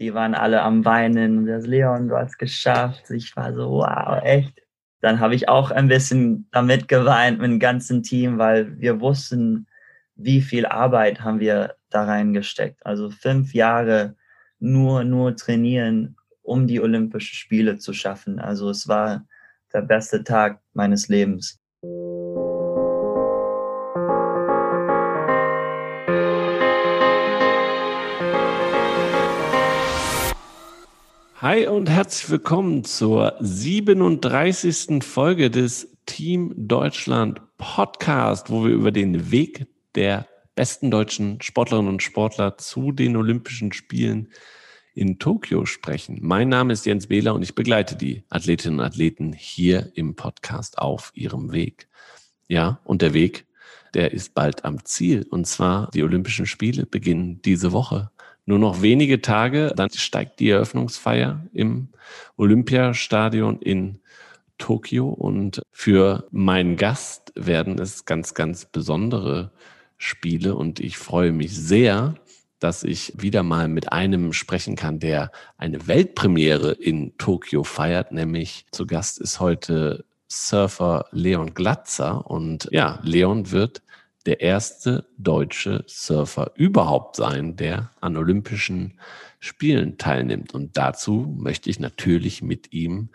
die waren alle am Weinen. Das Leon, du hast geschafft. Ich war so, wow, echt. Dann habe ich auch ein bisschen damit geweint mit dem ganzen Team, weil wir wussten, wie viel Arbeit haben wir da reingesteckt. Also fünf Jahre nur, nur trainieren, um die Olympischen Spiele zu schaffen. Also es war der beste Tag meines Lebens. Hi und herzlich willkommen zur 37. Folge des Team Deutschland Podcast, wo wir über den Weg der besten deutschen Sportlerinnen und Sportler zu den Olympischen Spielen in Tokio sprechen. Mein Name ist Jens Wähler und ich begleite die Athletinnen und Athleten hier im Podcast auf ihrem Weg. Ja, und der Weg, der ist bald am Ziel. Und zwar die Olympischen Spiele beginnen diese Woche nur noch wenige Tage, dann steigt die Eröffnungsfeier im Olympiastadion in Tokio. Und für meinen Gast werden es ganz, ganz besondere Spiele. Und ich freue mich sehr, dass ich wieder mal mit einem sprechen kann, der eine Weltpremiere in Tokio feiert, nämlich zu Gast ist heute Surfer Leon Glatzer. Und ja, Leon wird der erste deutsche Surfer überhaupt sein, der an Olympischen Spielen teilnimmt. Und dazu möchte ich natürlich mit ihm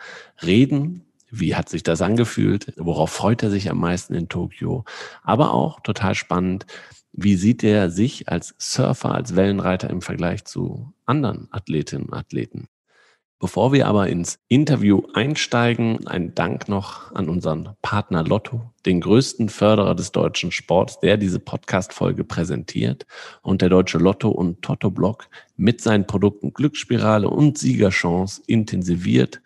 reden. Wie hat sich das angefühlt? Worauf freut er sich am meisten in Tokio? Aber auch total spannend, wie sieht er sich als Surfer, als Wellenreiter im Vergleich zu anderen Athletinnen und Athleten? Bevor wir aber ins Interview einsteigen, ein Dank noch an unseren Partner Lotto, den größten Förderer des deutschen Sports, der diese Podcast-Folge präsentiert. Und der deutsche Lotto- und Toto-Blog mit seinen Produkten Glücksspirale und Siegerchance intensiviert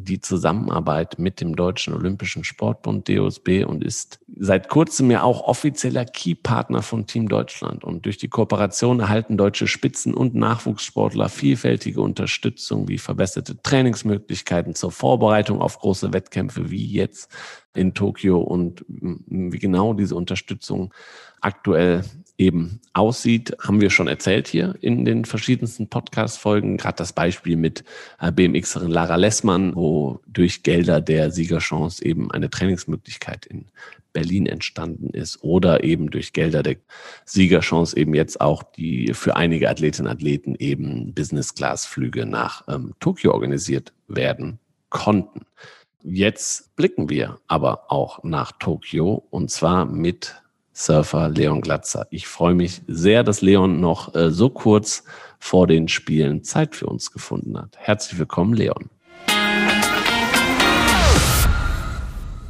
die Zusammenarbeit mit dem Deutschen Olympischen Sportbund DOSB und ist seit kurzem ja auch offizieller Key-Partner von Team Deutschland. Und durch die Kooperation erhalten deutsche Spitzen- und Nachwuchssportler vielfältige Unterstützung wie verbesserte Trainingsmöglichkeiten zur Vorbereitung auf große Wettkämpfe wie jetzt in Tokio und wie genau diese Unterstützung aktuell eben aussieht, haben wir schon erzählt hier in den verschiedensten Podcast-Folgen. Gerade das Beispiel mit äh, BMXerin Lara Lessmann, wo durch Gelder der Siegerchance eben eine Trainingsmöglichkeit in Berlin entstanden ist oder eben durch Gelder der Siegerchance eben jetzt auch die für einige Athletinnen und Athleten eben Business-Class-Flüge nach ähm, Tokio organisiert werden konnten. Jetzt blicken wir aber auch nach Tokio und zwar mit Surfer Leon Glatzer. Ich freue mich sehr, dass Leon noch äh, so kurz vor den Spielen Zeit für uns gefunden hat. Herzlich willkommen, Leon.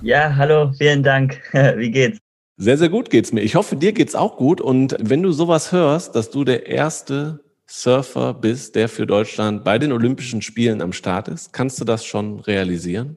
Ja, hallo, vielen Dank. Wie geht's? Sehr, sehr gut geht's mir. Ich hoffe, dir geht's auch gut. Und wenn du sowas hörst, dass du der erste Surfer bist, der für Deutschland bei den Olympischen Spielen am Start ist, kannst du das schon realisieren?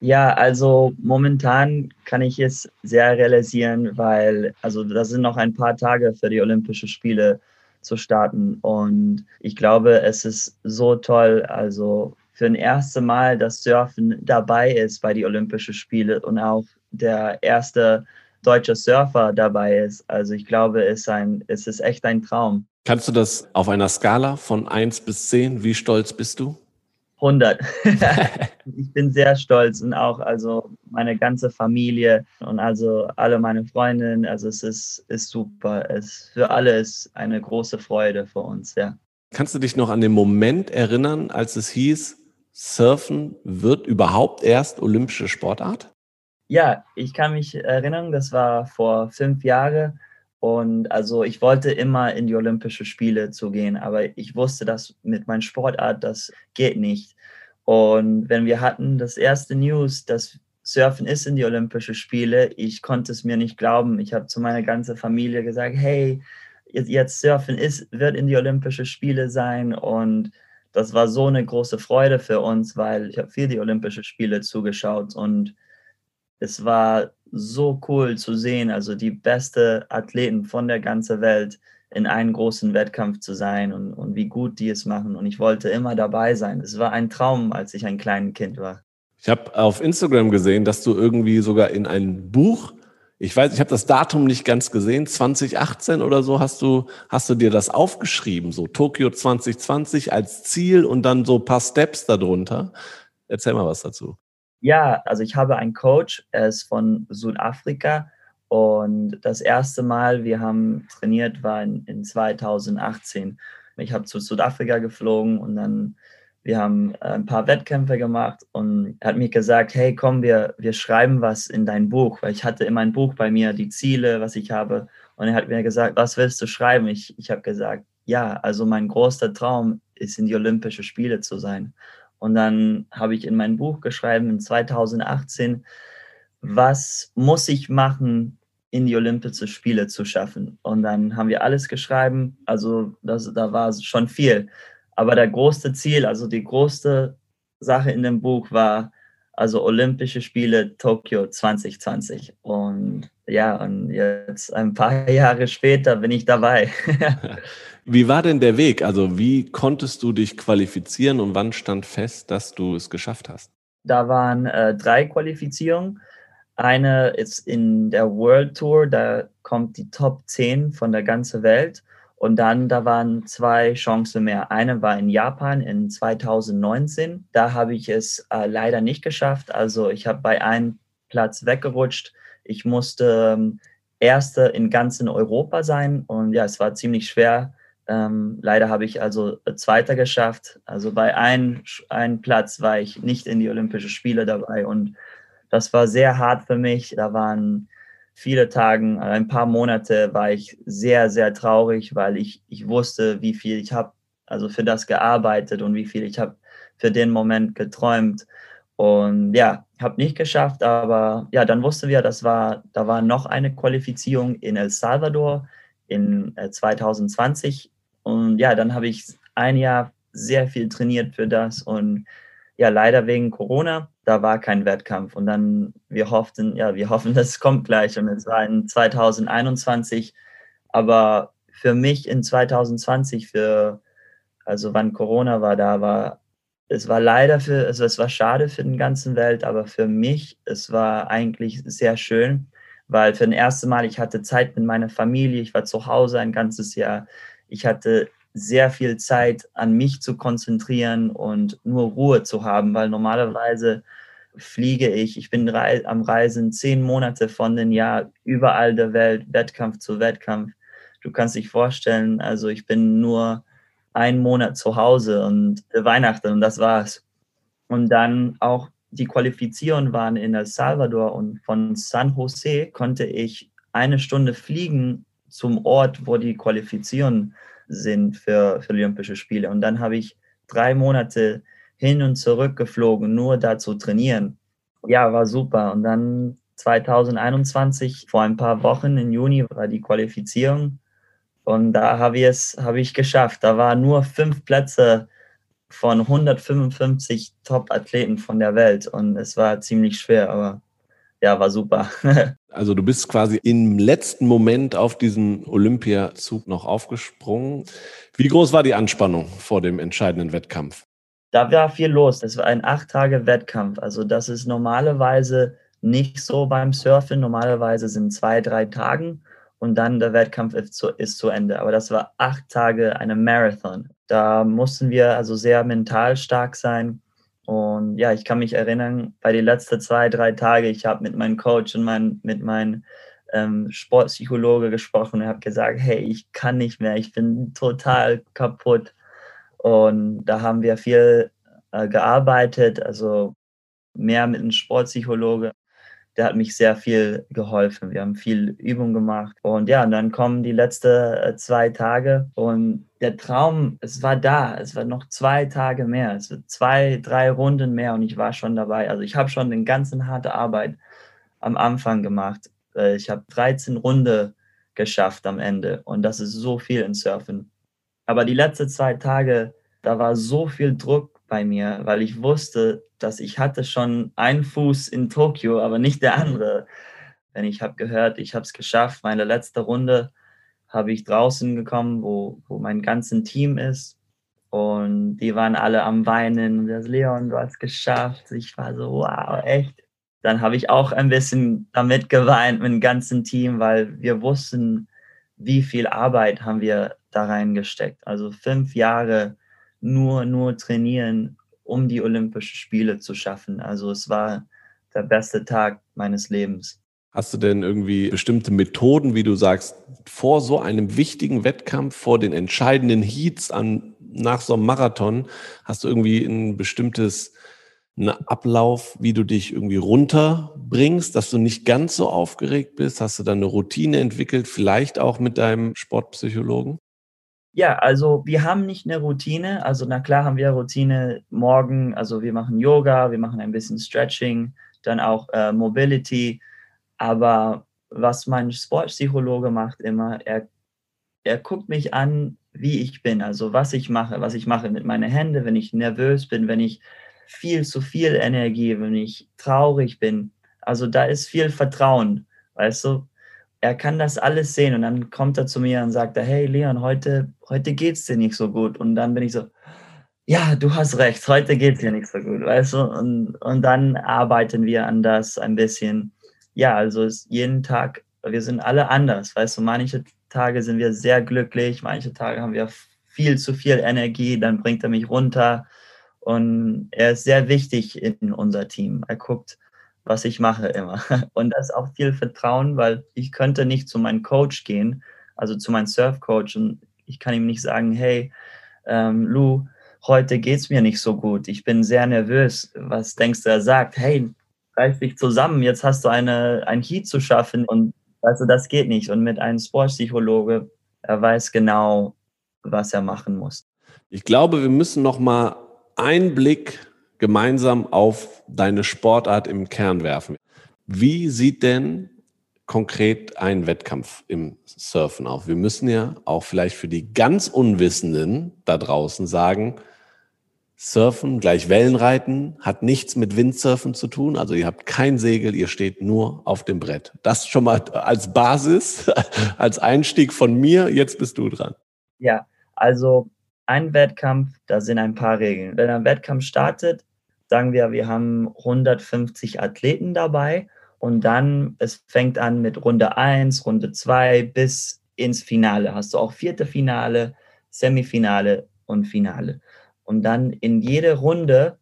Ja, also momentan kann ich es sehr realisieren, weil also das sind noch ein paar Tage für die Olympischen Spiele zu starten und ich glaube, es ist so toll, also für ein erstes Mal, dass Surfen dabei ist bei die Olympischen Spiele und auch der erste deutsche Surfer dabei ist. Also ich glaube, es ist, ein, es ist echt ein Traum. Kannst du das auf einer Skala von 1 bis 10, wie stolz bist du? 100. ich bin sehr stolz und auch also meine ganze Familie und also alle meine Freundinnen. Also es ist, ist super. Es für alle ist eine große Freude für uns, ja. Kannst du dich noch an den Moment erinnern, als es hieß, Surfen wird überhaupt erst olympische Sportart? Ja, ich kann mich erinnern, das war vor fünf Jahren. Und also ich wollte immer in die Olympischen Spiele zu gehen, aber ich wusste, dass mit meinem Sportart das geht nicht. Und wenn wir hatten das erste News, dass Surfen ist in die Olympischen Spiele, ich konnte es mir nicht glauben. Ich habe zu meiner ganzen Familie gesagt, hey, jetzt Surfen ist, wird in die Olympischen Spiele sein. Und das war so eine große Freude für uns, weil ich habe viel die Olympischen Spiele zugeschaut und es war so cool zu sehen, also die beste Athleten von der ganzen Welt in einem großen Wettkampf zu sein und, und wie gut die es machen. Und ich wollte immer dabei sein. Es war ein Traum, als ich ein kleines Kind war. Ich habe auf Instagram gesehen, dass du irgendwie sogar in ein Buch Ich weiß, ich habe das Datum nicht ganz gesehen. 2018 oder so hast du, hast du dir das aufgeschrieben, so Tokio 2020 als Ziel und dann so ein paar Steps darunter. Erzähl mal was dazu. Ja, also ich habe einen Coach, er ist von Südafrika und das erste Mal, wir haben trainiert, war in, in 2018. Ich habe zu Südafrika geflogen und dann wir haben äh, ein paar Wettkämpfe gemacht und er hat mir gesagt, hey, komm, wir, wir schreiben was in dein Buch, weil ich hatte immer ein Buch bei mir, die Ziele, was ich habe. Und er hat mir gesagt, was willst du schreiben? Ich, ich habe gesagt, ja, also mein großer Traum ist, in die Olympischen Spiele zu sein. Und dann habe ich in mein Buch geschrieben, in 2018, was muss ich machen, in die Olympischen Spiele zu schaffen? Und dann haben wir alles geschrieben, also das, da war schon viel. Aber der große Ziel, also die größte Sache in dem Buch war also Olympische Spiele Tokio 2020. Und ja, und jetzt ein paar Jahre später bin ich dabei. wie war denn der Weg? Also wie konntest du dich qualifizieren und wann stand fest, dass du es geschafft hast? Da waren äh, drei Qualifizierungen. Eine ist in der World Tour, da kommt die Top 10 von der ganzen Welt. Und dann, da waren zwei Chancen mehr. Eine war in Japan in 2019. Da habe ich es äh, leider nicht geschafft. Also ich habe bei einem Platz weggerutscht. Ich musste ähm, Erste in ganzen Europa sein. Und ja, es war ziemlich schwer. Ähm, leider habe ich also Zweiter geschafft. Also bei einem, einem Platz war ich nicht in die Olympischen Spiele dabei. Und das war sehr hart für mich. Da waren viele Tagen, ein paar Monate war ich sehr, sehr traurig, weil ich, ich wusste, wie viel ich habe also für das gearbeitet und wie viel ich habe für den Moment geträumt. Und ja, habe nicht geschafft, aber ja, dann wussten wir, das war, da war noch eine Qualifizierung in El Salvador in 2020. Äh, und ja, dann habe ich ein Jahr sehr viel trainiert für das und ja, leider wegen Corona, da war kein Wettkampf. Und dann, wir hofften, ja, wir hoffen, das kommt gleich. Und es war in 2021. Aber für mich in 2020, für, also wann Corona war, da war, es war leider für, also es war schade für den ganzen Welt, aber für mich, es war eigentlich sehr schön, weil für das erste Mal, ich hatte Zeit mit meiner Familie, ich war zu Hause ein ganzes Jahr. Ich hatte sehr viel Zeit an mich zu konzentrieren und nur Ruhe zu haben, weil normalerweise fliege ich, ich bin am Reisen zehn Monate von den Jahr überall der Welt, Wettkampf zu Wettkampf. Du kannst dich vorstellen, also ich bin nur einen Monat zu Hause und Weihnachten und das war's. Und dann auch die Qualifizierungen waren in El Salvador und von San Jose konnte ich eine Stunde fliegen zum Ort, wo die Qualifizierungen sind für, für Olympische Spiele. Und dann habe ich drei Monate hin und zurück geflogen, nur da zu trainieren. Ja, war super. Und dann 2021, vor ein paar Wochen im Juni, war die Qualifizierung. Und da habe ich es habe ich geschafft. Da waren nur fünf Plätze von 155 Top-Athleten von der Welt. Und es war ziemlich schwer, aber ja, war super. also du bist quasi im letzten Moment auf diesen Olympiazug noch aufgesprungen. Wie groß war die Anspannung vor dem entscheidenden Wettkampf? Da war viel los. Das war ein acht Tage Wettkampf. Also das ist normalerweise nicht so beim Surfen. Normalerweise sind zwei, drei Tagen und dann der Wettkampf ist zu, ist zu Ende. Aber das war acht Tage eine Marathon. Da mussten wir also sehr mental stark sein und ja, ich kann mich erinnern, bei den letzten zwei, drei Tagen, ich habe mit meinem Coach und mein, mit meinem ähm, Sportpsychologe gesprochen und habe gesagt, hey, ich kann nicht mehr, ich bin total kaputt. Und da haben wir viel äh, gearbeitet, also mehr mit einem Sportpsychologe der hat mich sehr viel geholfen. Wir haben viel Übung gemacht. Und ja, und dann kommen die letzten äh, zwei Tage und der Traum, es war da. Es war noch zwei Tage mehr. Es war zwei, drei Runden mehr und ich war schon dabei. Also ich habe schon den ganzen harte Arbeit am Anfang gemacht. Äh, ich habe 13 Runde geschafft am Ende und das ist so viel in Surfen. Aber die letzten zwei Tage, da war so viel Druck bei mir, weil ich wusste, dass ich hatte schon einen Fuß in Tokio, aber nicht der andere. Wenn ich habe gehört, ich habe es geschafft, meine letzte Runde habe ich draußen gekommen, wo, wo mein ganzes Team ist. Und die waren alle am Weinen. Das Leon, du hast es geschafft. Ich war so, wow, echt. dann habe ich auch ein bisschen damit geweint mit dem ganzen Team, weil wir wussten, wie viel Arbeit haben wir da reingesteckt. Also fünf Jahre nur, nur trainieren, um die Olympischen Spiele zu schaffen. Also es war der beste Tag meines Lebens. Hast du denn irgendwie bestimmte Methoden, wie du sagst, vor so einem wichtigen Wettkampf, vor den entscheidenden Heats an, nach so einem Marathon, hast du irgendwie ein bestimmtes einen Ablauf, wie du dich irgendwie runterbringst, dass du nicht ganz so aufgeregt bist? Hast du da eine Routine entwickelt, vielleicht auch mit deinem Sportpsychologen? Ja, also wir haben nicht eine Routine. Also na klar haben wir Routine morgen. Also wir machen Yoga, wir machen ein bisschen Stretching, dann auch äh, Mobility. Aber was mein Sportpsychologe macht immer, er, er guckt mich an, wie ich bin, also was ich mache, was ich mache mit meinen Händen, wenn ich nervös bin, wenn ich viel zu viel Energie, wenn ich traurig bin. Also da ist viel Vertrauen, weißt du? Er kann das alles sehen und dann kommt er zu mir und sagt, hey Leon, heute, heute geht es dir nicht so gut. Und dann bin ich so, ja, du hast recht, heute geht es dir nicht so gut, weißt du? Und, und dann arbeiten wir an das ein bisschen ja, also jeden Tag, wir sind alle anders, weißt du, manche Tage sind wir sehr glücklich, manche Tage haben wir viel zu viel Energie, dann bringt er mich runter und er ist sehr wichtig in unser Team. Er guckt, was ich mache immer. Und das ist auch viel Vertrauen, weil ich könnte nicht zu meinem Coach gehen, also zu meinem Surfcoach und ich kann ihm nicht sagen, hey, ähm, Lou, heute geht es mir nicht so gut, ich bin sehr nervös. Was denkst du, er sagt? Hey, reiß dich zusammen, jetzt hast du eine, ein Heat zu schaffen und also das geht nicht. Und mit einem Sportpsychologe, er weiß genau, was er machen muss. Ich glaube, wir müssen noch mal einen Blick gemeinsam auf deine Sportart im Kern werfen. Wie sieht denn konkret ein Wettkampf im Surfen auf? Wir müssen ja auch vielleicht für die ganz Unwissenden da draußen sagen, Surfen gleich Wellenreiten hat nichts mit Windsurfen zu tun. Also ihr habt kein Segel, ihr steht nur auf dem Brett. Das schon mal als Basis, als Einstieg von mir. Jetzt bist du dran. Ja, also ein Wettkampf, da sind ein paar Regeln. Wenn ein Wettkampf startet, sagen wir, wir haben 150 Athleten dabei und dann, es fängt an mit Runde 1, Runde 2 bis ins Finale. Hast du auch vierte Finale, Semifinale und Finale. Und dann in jede Runde,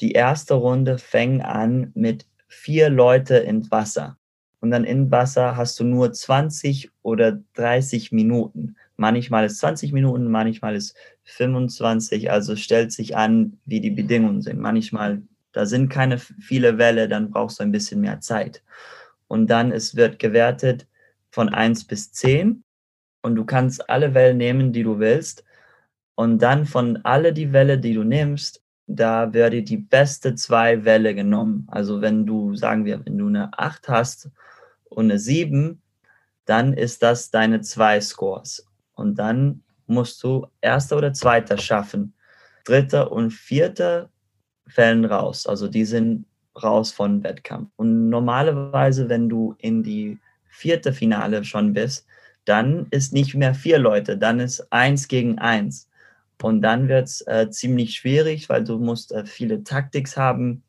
die erste Runde fängt an mit vier Leute im Wasser. Und dann im Wasser hast du nur 20 oder 30 Minuten. Manchmal ist 20 Minuten, manchmal ist 25. Also stellt sich an, wie die Bedingungen sind. Manchmal, da sind keine viele Welle, dann brauchst du ein bisschen mehr Zeit. Und dann es wird gewertet von 1 bis 10. Und du kannst alle Wellen nehmen, die du willst. Und dann von alle die Welle, die du nimmst, da werde die beste zwei Welle genommen. Also wenn du, sagen wir, wenn du eine 8 hast und eine 7, dann ist das deine zwei Scores. Und dann musst du erster oder zweiter schaffen. Dritter und vierter fällen raus. Also die sind raus von Wettkampf. Und normalerweise, wenn du in die vierte Finale schon bist, dann ist nicht mehr vier Leute, dann ist eins gegen eins. Und dann wird es äh, ziemlich schwierig, weil du musst äh, viele Taktiks haben.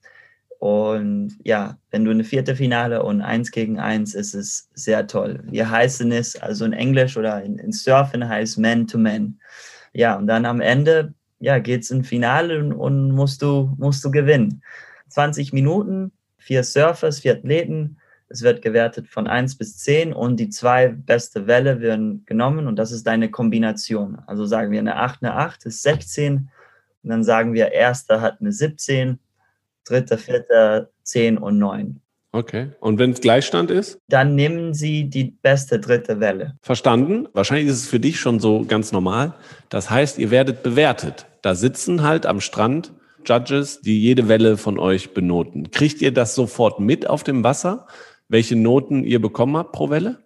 Und ja, wenn du eine vierte Finale und eins gegen eins, ist es sehr toll. Wir heißen es, also in Englisch oder in, in Surfen heißt Man to Man. Ja, und dann am Ende, ja, geht es in Finale und, und musst du, musst du gewinnen. 20 Minuten, vier Surfers, vier Athleten es wird gewertet von 1 bis 10 und die zwei beste Welle werden genommen und das ist deine Kombination. Also sagen wir eine 8, eine 8 ist 16 und dann sagen wir, erster hat eine 17, dritter, vierter 10 und 9. Okay. Und wenn es Gleichstand ist? Dann nehmen Sie die beste dritte Welle. Verstanden. Wahrscheinlich ist es für dich schon so ganz normal. Das heißt, ihr werdet bewertet. Da sitzen halt am Strand Judges, die jede Welle von euch benoten. Kriegt ihr das sofort mit auf dem Wasser? welche Noten ihr bekommen habt pro Welle?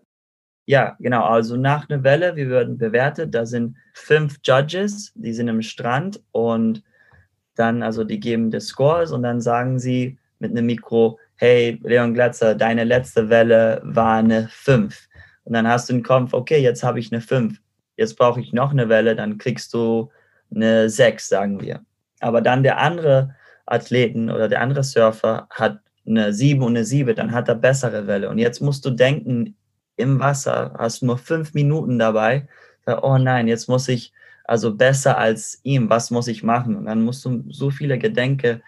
Ja, genau. Also nach einer Welle, wir werden bewertet. Da sind fünf Judges, die sind im Strand und dann, also die geben die Scores und dann sagen sie mit einem Mikro, hey, Leon Glatzer, deine letzte Welle war eine 5. Und dann hast du den Kopf, okay, jetzt habe ich eine 5. Jetzt brauche ich noch eine Welle, dann kriegst du eine 6, sagen wir. Aber dann der andere Athleten oder der andere Surfer hat eine 7 und eine 7, dann hat er bessere Welle. Und jetzt musst du denken, im Wasser hast du nur fünf Minuten dabei. Oh nein, jetzt muss ich also besser als ihm, was muss ich machen? Und dann musst du so viele Gedenke,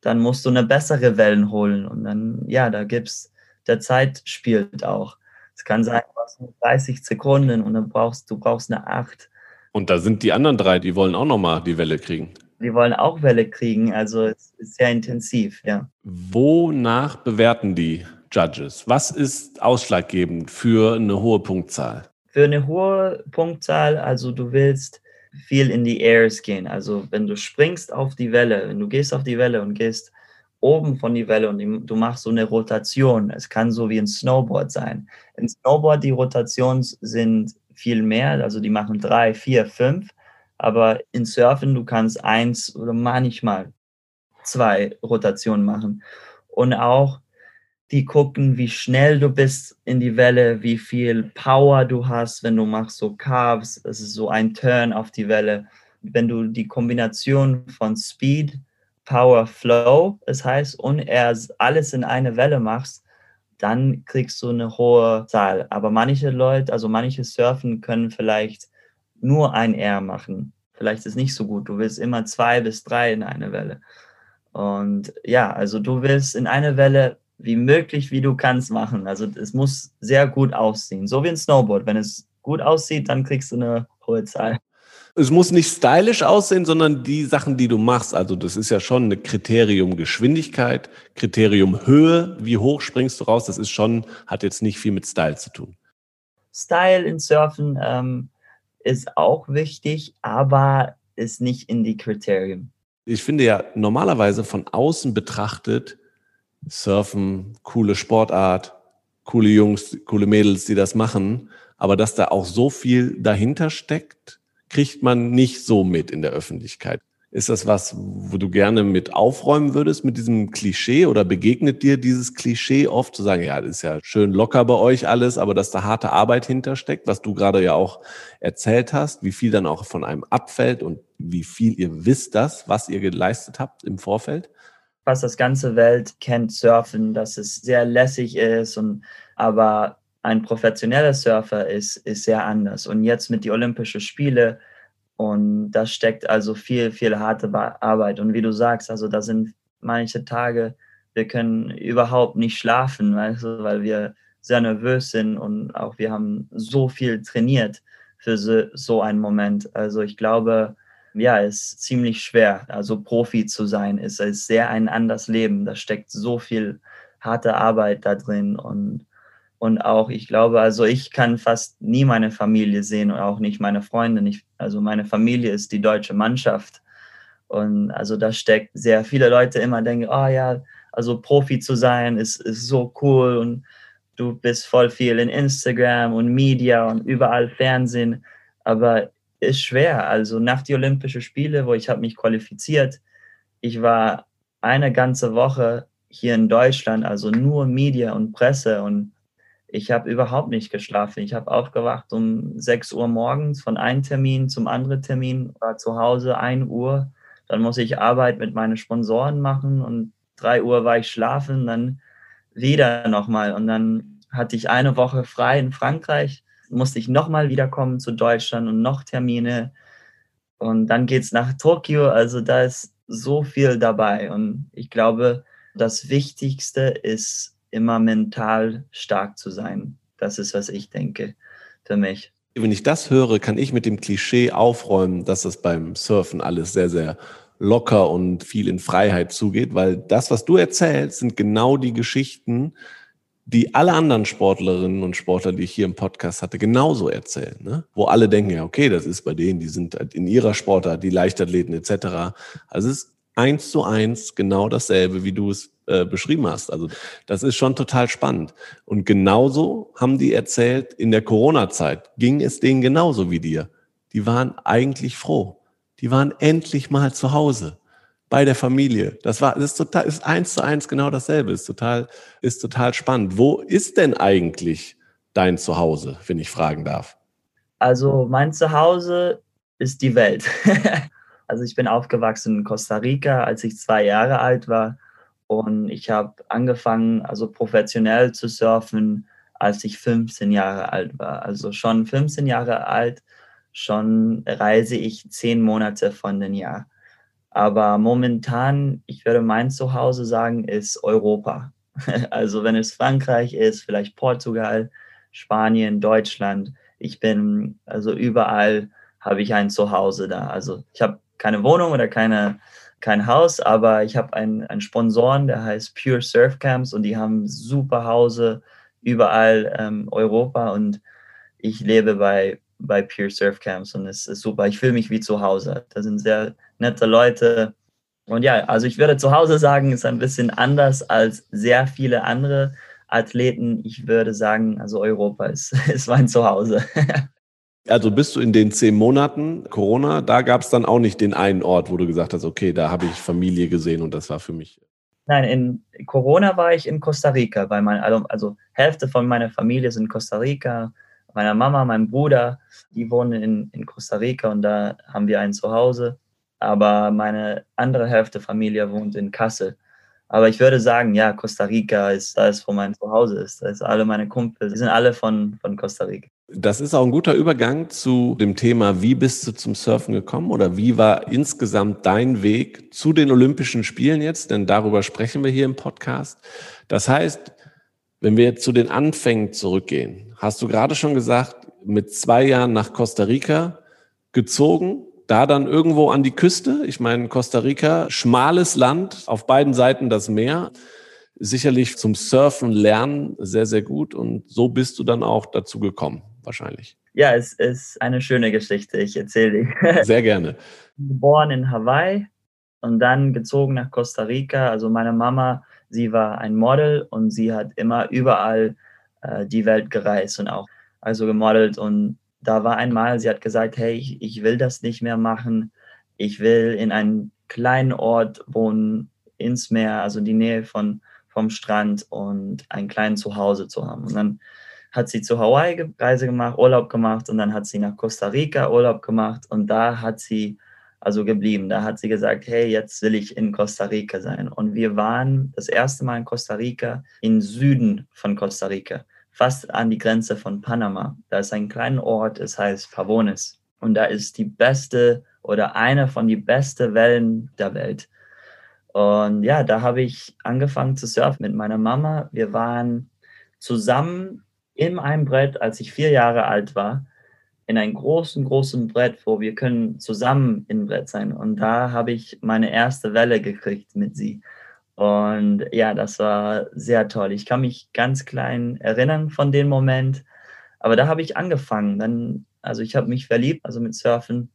dann musst du eine bessere Wellen holen. Und dann, ja, da gibt's, der Zeit spielt auch. Es kann sein, du hast nur 30 Sekunden und dann brauchst du brauchst eine 8. Und da sind die anderen drei, die wollen auch nochmal die Welle kriegen. Die wollen auch Welle kriegen, also es ist sehr intensiv, ja. Wonach bewerten die Judges? Was ist ausschlaggebend für eine hohe Punktzahl? Für eine hohe Punktzahl, also du willst viel in die Airs gehen. Also wenn du springst auf die Welle, wenn du gehst auf die Welle und gehst oben von die Welle und du machst so eine Rotation. Es kann so wie ein Snowboard sein. Im Snowboard die Rotationen sind viel mehr, also die machen drei, vier, fünf. Aber in Surfen, du kannst eins oder manchmal zwei Rotationen machen. Und auch die gucken, wie schnell du bist in die Welle, wie viel Power du hast, wenn du machst so Carves. Es ist so ein Turn auf die Welle. Wenn du die Kombination von Speed, Power, Flow, das heißt, und er alles in eine Welle machst, dann kriegst du eine hohe Zahl. Aber manche Leute, also manche Surfen können vielleicht nur ein R machen. Vielleicht ist es nicht so gut. Du willst immer zwei bis drei in eine Welle. Und ja, also du willst in eine Welle wie möglich, wie du kannst machen. Also es muss sehr gut aussehen. So wie ein Snowboard. Wenn es gut aussieht, dann kriegst du eine hohe Zahl. Es muss nicht stylisch aussehen, sondern die Sachen, die du machst. Also das ist ja schon ein Kriterium Geschwindigkeit, Kriterium Höhe. Wie hoch springst du raus? Das ist schon, hat jetzt nicht viel mit Style zu tun. Style in Surfen ähm, ist auch wichtig, aber ist nicht in die Kriterien. Ich finde ja normalerweise von außen betrachtet, Surfen, coole Sportart, coole Jungs, coole Mädels, die das machen, aber dass da auch so viel dahinter steckt, kriegt man nicht so mit in der Öffentlichkeit. Ist das was, wo du gerne mit aufräumen würdest mit diesem Klischee oder begegnet dir dieses Klischee oft zu sagen, ja, das ist ja schön locker bei euch alles, aber dass da harte Arbeit hintersteckt, was du gerade ja auch erzählt hast, wie viel dann auch von einem abfällt und wie viel ihr wisst das, was ihr geleistet habt im Vorfeld? Fast das ganze Welt kennt Surfen, dass es sehr lässig ist und aber ein professioneller Surfer ist, ist sehr anders. Und jetzt mit den Olympischen Spielen und da steckt also viel, viel harte Arbeit. Und wie du sagst, also da sind manche Tage, wir können überhaupt nicht schlafen, weißt du, weil wir sehr nervös sind und auch wir haben so viel trainiert für so, so einen Moment. Also ich glaube, ja, ist ziemlich schwer. Also Profi zu sein, ist, ist sehr ein anderes Leben. Da steckt so viel harte Arbeit da drin und und auch, ich glaube, also ich kann fast nie meine Familie sehen und auch nicht meine Freunde. Nicht. Also meine Familie ist die deutsche Mannschaft. Und also da steckt sehr viele Leute immer denken, oh ja, also Profi zu sein ist, ist so cool und du bist voll viel in Instagram und Media und überall Fernsehen. Aber ist schwer. Also nach die Olympischen Spiele, wo ich habe mich qualifiziert, ich war eine ganze Woche hier in Deutschland, also nur Media und Presse und ich habe überhaupt nicht geschlafen. Ich habe aufgewacht um 6 Uhr morgens von einem Termin zum anderen Termin, war zu Hause 1 Uhr. Dann muss ich Arbeit mit meinen Sponsoren machen und 3 Uhr war ich schlafen, dann wieder nochmal. Und dann hatte ich eine Woche frei in Frankreich, musste ich nochmal wiederkommen zu Deutschland und noch Termine. Und dann geht es nach Tokio. Also da ist so viel dabei. Und ich glaube, das Wichtigste ist immer mental stark zu sein. Das ist, was ich denke für mich. Wenn ich das höre, kann ich mit dem Klischee aufräumen, dass es beim Surfen alles sehr, sehr locker und viel in Freiheit zugeht, weil das, was du erzählst, sind genau die Geschichten, die alle anderen Sportlerinnen und Sportler, die ich hier im Podcast hatte, genauso erzählen. Ne? Wo alle denken, ja, okay, das ist bei denen, die sind in ihrer Sportart, die Leichtathleten etc. Also es ist eins zu eins genau dasselbe, wie du es äh, beschrieben hast. Also das ist schon total spannend. Und genauso haben die erzählt, in der Corona-Zeit ging es denen genauso wie dir. Die waren eigentlich froh. Die waren endlich mal zu Hause bei der Familie. Das war, das ist total, ist eins zu eins genau dasselbe. Ist total, ist total spannend. Wo ist denn eigentlich dein Zuhause, wenn ich fragen darf? Also mein Zuhause ist die Welt. also ich bin aufgewachsen in Costa Rica, als ich zwei Jahre alt war Und ich habe angefangen, also professionell zu surfen, als ich 15 Jahre alt war. Also schon 15 Jahre alt, schon reise ich zehn Monate von den Jahr. Aber momentan, ich würde mein Zuhause sagen, ist Europa. Also wenn es Frankreich ist, vielleicht Portugal, Spanien, Deutschland. Ich bin also überall habe ich ein Zuhause da. Also ich habe keine Wohnung oder keine, kein Haus, aber ich habe einen, einen Sponsoren, der heißt Pure Surf Camps und die haben super Hause überall ähm, Europa und ich lebe bei, bei Pure Surf Camps und es ist super. Ich fühle mich wie zu Hause. Da sind sehr nette Leute. Und ja, also ich würde zu Hause sagen, ist ein bisschen anders als sehr viele andere Athleten. Ich würde sagen, also Europa ist, ist mein Zuhause. Also bist du in den zehn Monaten Corona, da gab es dann auch nicht den einen Ort, wo du gesagt hast, okay, da habe ich Familie gesehen und das war für mich. Nein, in Corona war ich in Costa Rica, weil mein, also, also Hälfte von meiner Familie ist in Costa Rica. Meine Mama, mein Bruder, die wohnen in, in Costa Rica und da haben wir ein Zuhause. Aber meine andere Hälfte Familie wohnt in Kassel. Aber ich würde sagen, ja, Costa Rica ist da ist, wo mein Zuhause ist. Da ist alle meine Kumpels, die sind alle von, von Costa Rica. Das ist auch ein guter Übergang zu dem Thema, wie bist du zum Surfen gekommen oder wie war insgesamt dein Weg zu den Olympischen Spielen jetzt? Denn darüber sprechen wir hier im Podcast. Das heißt, wenn wir jetzt zu den Anfängen zurückgehen, hast du gerade schon gesagt, mit zwei Jahren nach Costa Rica gezogen, da dann irgendwo an die Küste. Ich meine, Costa Rica, schmales Land, auf beiden Seiten das Meer. Sicherlich zum Surfen lernen sehr, sehr gut. Und so bist du dann auch dazu gekommen, wahrscheinlich. Ja, es ist eine schöne Geschichte. Ich erzähle die. Sehr gerne. Geboren in Hawaii und dann gezogen nach Costa Rica. Also meine Mama, sie war ein Model und sie hat immer überall äh, die Welt gereist und auch also gemodelt und da war einmal, sie hat gesagt, hey, ich, ich will das nicht mehr machen. Ich will in einem kleinen Ort wohnen, ins Meer, also die Nähe von, vom Strand und ein kleines Zuhause zu haben. Und dann hat sie zu Hawaii Reise gemacht, Urlaub gemacht und dann hat sie nach Costa Rica Urlaub gemacht und da hat sie also geblieben. Da hat sie gesagt, hey, jetzt will ich in Costa Rica sein. Und wir waren das erste Mal in Costa Rica, im Süden von Costa Rica fast an die Grenze von Panama. Da ist ein kleiner Ort, es heißt Pavones. Und da ist die beste oder eine von die besten Wellen der Welt. Und ja, da habe ich angefangen zu surfen mit meiner Mama. Wir waren zusammen in einem Brett, als ich vier Jahre alt war, in einem großen, großen Brett, wo wir können zusammen im Brett sein. Und da habe ich meine erste Welle gekriegt mit sie. Und ja, das war sehr toll. Ich kann mich ganz klein erinnern von dem Moment. Aber da habe ich angefangen. Dann, also ich habe mich verliebt, also mit Surfen.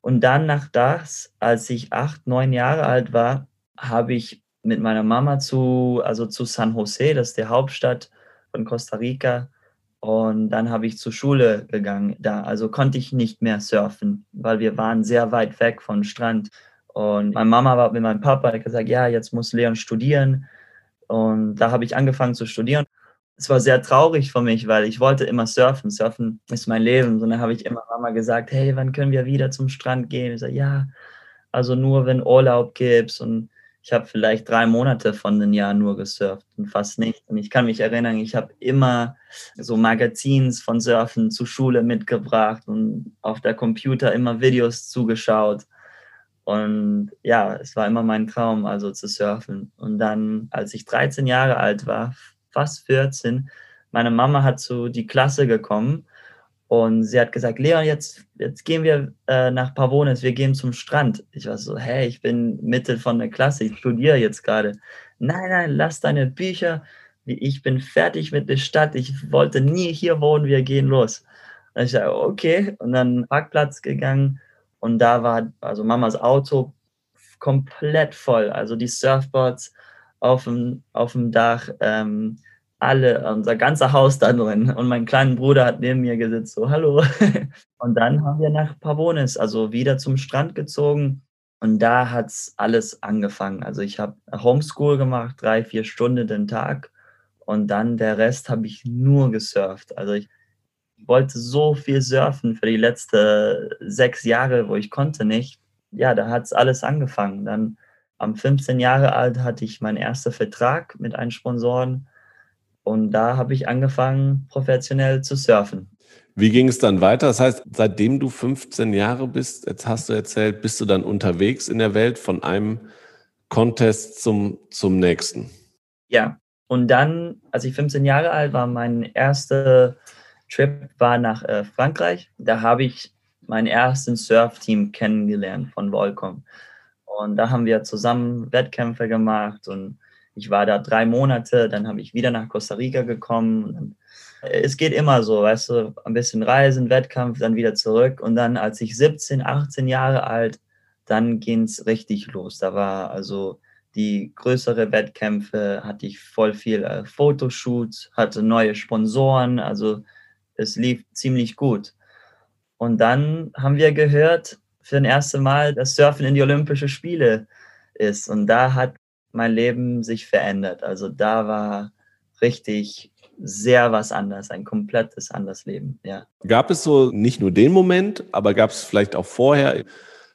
Und dann nach das, als ich acht, neun Jahre alt war, habe ich mit meiner Mama zu, also zu San Jose, das ist die Hauptstadt von Costa Rica. Und dann habe ich zur Schule gegangen. Da, also konnte ich nicht mehr surfen, weil wir waren sehr weit weg vom Strand. Und meine Mama war mit meinem Papa, hat gesagt, ja, jetzt muss Leon studieren. Und da habe ich angefangen zu studieren. Es war sehr traurig für mich, weil ich wollte immer surfen. Surfen ist mein Leben. Und dann habe ich immer Mama gesagt, hey, wann können wir wieder zum Strand gehen? Ich sage, ja, also nur wenn Urlaub gibt. Und ich habe vielleicht drei Monate von den Jahren nur gesurft und fast nicht. Und ich kann mich erinnern, ich habe immer so Magazins von Surfen zur Schule mitgebracht und auf der Computer immer Videos zugeschaut. Und ja, es war immer mein Traum, also zu surfen. Und dann, als ich 13 Jahre alt war, fast 14, meine Mama hat zu die Klasse gekommen und sie hat gesagt, Leon, jetzt, jetzt gehen wir äh, nach Pavones, wir gehen zum Strand. Ich war so, hey, ich bin Mitte von der Klasse, ich studiere jetzt gerade. Nein, nein, lass deine Bücher, ich bin fertig mit der Stadt, ich wollte nie hier wohnen, wir gehen los. Und ich sage, okay, und dann Parkplatz gegangen und da war also Mamas Auto komplett voll. Also die Surfboards auf dem, auf dem Dach, ähm, alle, unser ganzer Haus da drin. Und mein kleiner Bruder hat neben mir gesetzt, so, hallo. Und dann haben wir nach Pavones, also wieder zum Strand gezogen. Und da hat es alles angefangen. Also ich habe Homeschool gemacht, drei, vier Stunden den Tag. Und dann der Rest habe ich nur gesurft. Also ich, wollte so viel surfen für die letzten sechs Jahre, wo ich konnte nicht. Ja, da hat es alles angefangen. Dann Am 15 Jahre alt hatte ich meinen ersten Vertrag mit einem Sponsoren und da habe ich angefangen, professionell zu surfen. Wie ging es dann weiter? Das heißt, seitdem du 15 Jahre bist, jetzt hast du erzählt, bist du dann unterwegs in der Welt von einem Contest zum, zum nächsten. Ja, und dann, als ich 15 Jahre alt war, mein erster Trip war nach äh, Frankreich. Da habe ich mein erstes Surfteam kennengelernt von Volcom. Und da haben wir zusammen Wettkämpfe gemacht und ich war da drei Monate, dann habe ich wieder nach Costa Rica gekommen es geht immer so, weißt du, ein bisschen reisen, Wettkampf, dann wieder zurück. Und dann, als ich 17, 18 Jahre alt, dann ging es richtig los. Da war also die größere Wettkämpfe, hatte ich voll viel äh, Fotoshoots, hatte neue Sponsoren, also es lief ziemlich gut. Und dann haben wir gehört, für das erste Mal, dass Surfen in die Olympischen Spiele ist. Und da hat mein Leben sich verändert. Also da war richtig sehr was anderes, ein komplettes anderes Leben, ja. Gab es so nicht nur den Moment, aber gab es vielleicht auch vorher,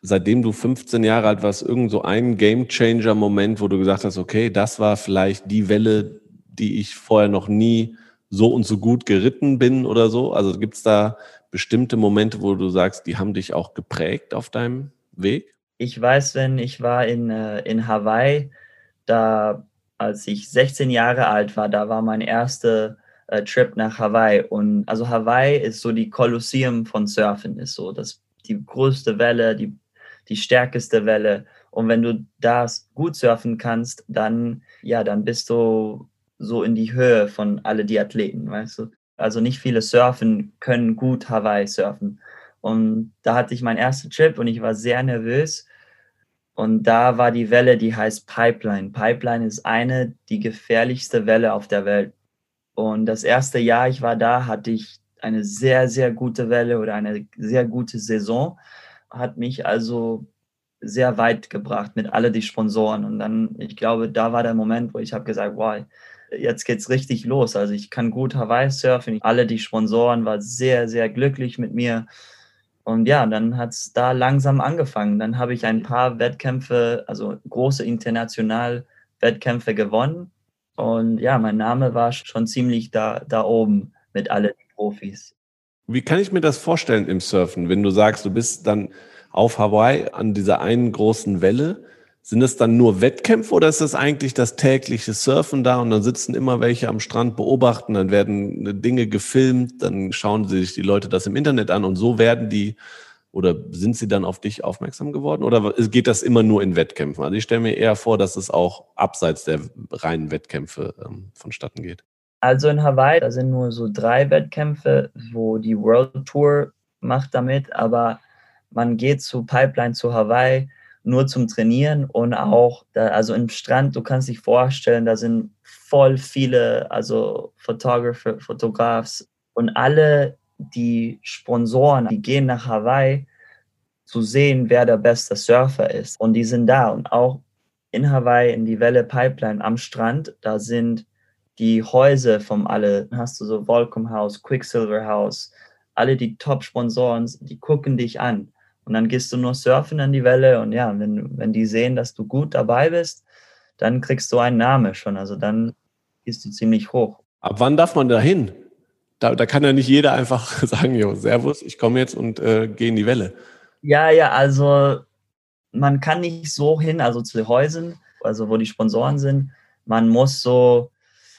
seitdem du 15 Jahre alt warst, irgend so einen Game-Changer-Moment, wo du gesagt hast, okay, das war vielleicht die Welle, die ich vorher noch nie so und so gut geritten bin oder so? Also gibt es da bestimmte Momente, wo du sagst, die haben dich auch geprägt auf deinem Weg? Ich weiß, wenn ich war in, äh, in Hawaii, da als ich 16 Jahre alt war, da war mein erster äh, Trip nach Hawaii. Und also Hawaii ist so die Kolosseum von Surfen, ist so das, die größte Welle, die, die stärkste Welle. Und wenn du das gut surfen kannst, dann, ja, dann bist du so in die Höhe von alle die Athleten, weißt du. Also nicht viele surfen können gut Hawaii surfen. Und da hatte ich meinen ersten Trip und ich war sehr nervös und da war die Welle, die heißt Pipeline. Pipeline ist eine, die gefährlichste Welle auf der Welt. Und das erste Jahr, ich war da, hatte ich eine sehr, sehr gute Welle oder eine sehr gute Saison. Hat mich also sehr weit gebracht mit alle die Sponsoren. Und dann, ich glaube, da war der Moment, wo ich habe gesagt, wow, jetzt geht's richtig los. Also ich kann gut Hawaii surfen. Alle die Sponsoren waren sehr, sehr glücklich mit mir. Und ja, dann hat es da langsam angefangen. Dann habe ich ein paar Wettkämpfe, also große international Wettkämpfe gewonnen. Und ja, mein Name war schon ziemlich da, da oben mit allen Profis. Wie kann ich mir das vorstellen im Surfen, wenn du sagst, du bist dann auf Hawaii an dieser einen großen Welle? Sind es dann nur Wettkämpfe oder ist das eigentlich das tägliche Surfen da und dann sitzen immer welche am Strand beobachten, dann werden Dinge gefilmt, dann schauen sich die Leute das im Internet an und so werden die oder sind sie dann auf dich aufmerksam geworden oder geht das immer nur in Wettkämpfen? Also ich stelle mir eher vor, dass es auch abseits der reinen Wettkämpfe ähm, vonstatten geht. Also in Hawaii, da sind nur so drei Wettkämpfe, wo die World Tour macht damit, aber man geht zu Pipeline zu Hawaii nur zum Trainieren und auch, da, also im Strand, du kannst dich vorstellen, da sind voll viele, also Photographer, Fotografs und alle die Sponsoren, die gehen nach Hawaii zu sehen, wer der beste Surfer ist. Und die sind da. Und auch in Hawaii, in die Welle Pipeline am Strand, da sind die Häuser von alle, hast du so Volcom House, Quicksilver House, alle die Top-Sponsoren, die gucken dich an. Und dann gehst du nur surfen an die Welle und ja, wenn, wenn die sehen, dass du gut dabei bist, dann kriegst du einen Namen schon. Also dann gehst du ziemlich hoch. Ab wann darf man da hin? Da, da kann ja nicht jeder einfach sagen, jo, Servus, ich komme jetzt und äh, gehe in die Welle. Ja, ja, also man kann nicht so hin, also zu den Häusern, also wo die Sponsoren sind. Man muss so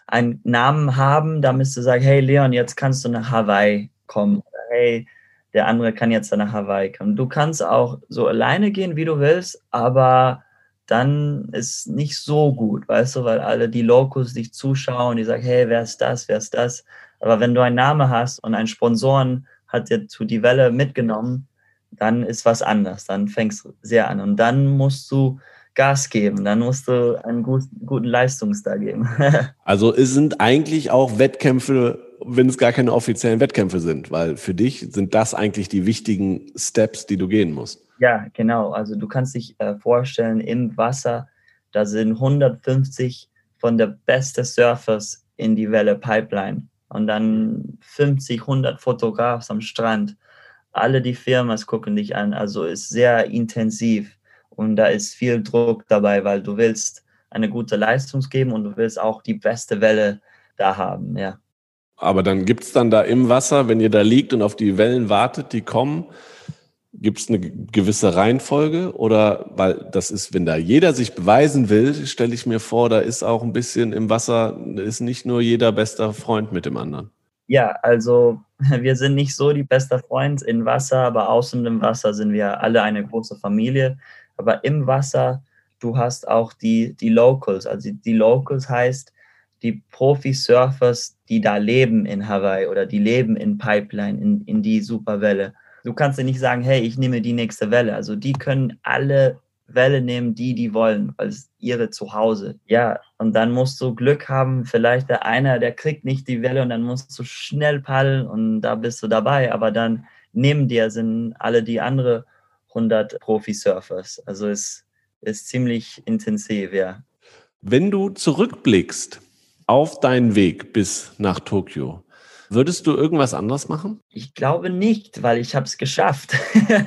einen Namen haben, da müsste sagen, hey Leon, jetzt kannst du nach Hawaii kommen. Oder, hey, der andere kann jetzt nach Hawaii kommen. Du kannst auch so alleine gehen, wie du willst, aber dann ist nicht so gut, weißt du, weil alle die Locals dich zuschauen, die sagen, hey, wer ist das, wer ist das? Aber wenn du einen Namen hast und einen Sponsoren hat dir zu die Welle mitgenommen, dann ist was anders, dann fängst du sehr an und dann musst du Gas geben, dann musst du einen gut, guten Leistungstag geben. also es sind eigentlich auch Wettkämpfe wenn es gar keine offiziellen Wettkämpfe sind, weil für dich sind das eigentlich die wichtigen Steps, die du gehen musst. Ja, genau. Also du kannst dich äh, vorstellen, im Wasser, da sind 150 von der besten Surfers in die Welle Pipeline und dann 50, 100 Fotografs am Strand. Alle die Firmen gucken dich an, also ist sehr intensiv. und da ist viel Druck dabei, weil du willst eine gute Leistung geben und du willst auch die beste Welle da haben, ja. Aber dann gibt es dann da im Wasser, wenn ihr da liegt und auf die Wellen wartet, die kommen, gibt es eine gewisse Reihenfolge? Oder weil das ist, wenn da jeder sich beweisen will, stelle ich mir vor, da ist auch ein bisschen im Wasser, ist nicht nur jeder bester Freund mit dem anderen. Ja, also wir sind nicht so die beste Freund in Wasser, aber außen im Wasser sind wir alle eine große Familie. Aber im Wasser, du hast auch die, die Locals. Also die Locals heißt die Profi-Surfers, die da leben in Hawaii oder die leben in Pipeline, in, in die Superwelle. Du kannst ja nicht sagen, hey, ich nehme die nächste Welle. Also die können alle Welle nehmen, die die wollen, es ihre Zuhause. Ja, und dann musst du Glück haben, vielleicht der einer, der kriegt nicht die Welle und dann musst du schnell paddeln und da bist du dabei, aber dann neben dir sind alle die andere 100 Profi-Surfers. Also es ist ziemlich intensiv, ja. Wenn du zurückblickst auf deinen Weg bis nach Tokio, Würdest du irgendwas anderes machen? Ich glaube nicht, weil ich habe es geschafft.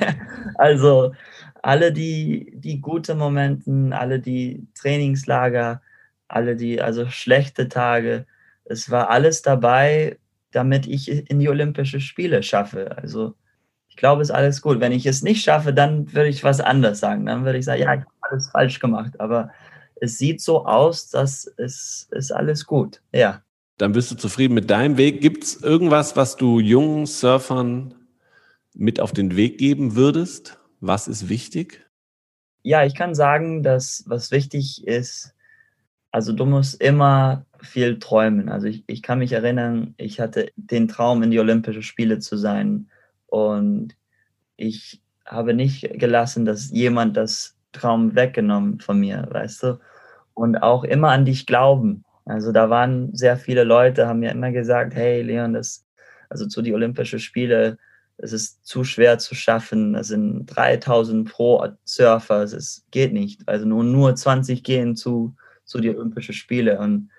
also alle die, die gute Momenten, alle die Trainingslager, alle die, also schlechte Tage, es war alles dabei, damit ich in die Olympischen Spiele schaffe. Also ich glaube, es ist alles gut. Wenn ich es nicht schaffe, dann würde ich was anderes sagen. Dann würde ich sagen, ja, ich habe alles falsch gemacht. Aber es sieht so aus, dass es ist alles gut. Ja. Dann bist du zufrieden mit deinem Weg. Gibt es irgendwas, was du jungen Surfern mit auf den Weg geben würdest? Was ist wichtig? Ja, ich kann sagen, dass was wichtig ist, also du musst immer viel träumen. Also ich, ich kann mich erinnern, ich hatte den Traum, in die Olympischen Spiele zu sein. Und ich habe nicht gelassen, dass jemand das Traum weggenommen von mir, weißt du? Und auch immer an dich glauben. Also da waren sehr viele Leute, haben mir immer gesagt, hey Leon, das, also zu die Olympischen Spiele, es ist zu schwer zu schaffen. Es sind 3000 pro Surfer. Es geht nicht. Also nur, nur 20 gehen zu, zu die Olympischen Spiele. Und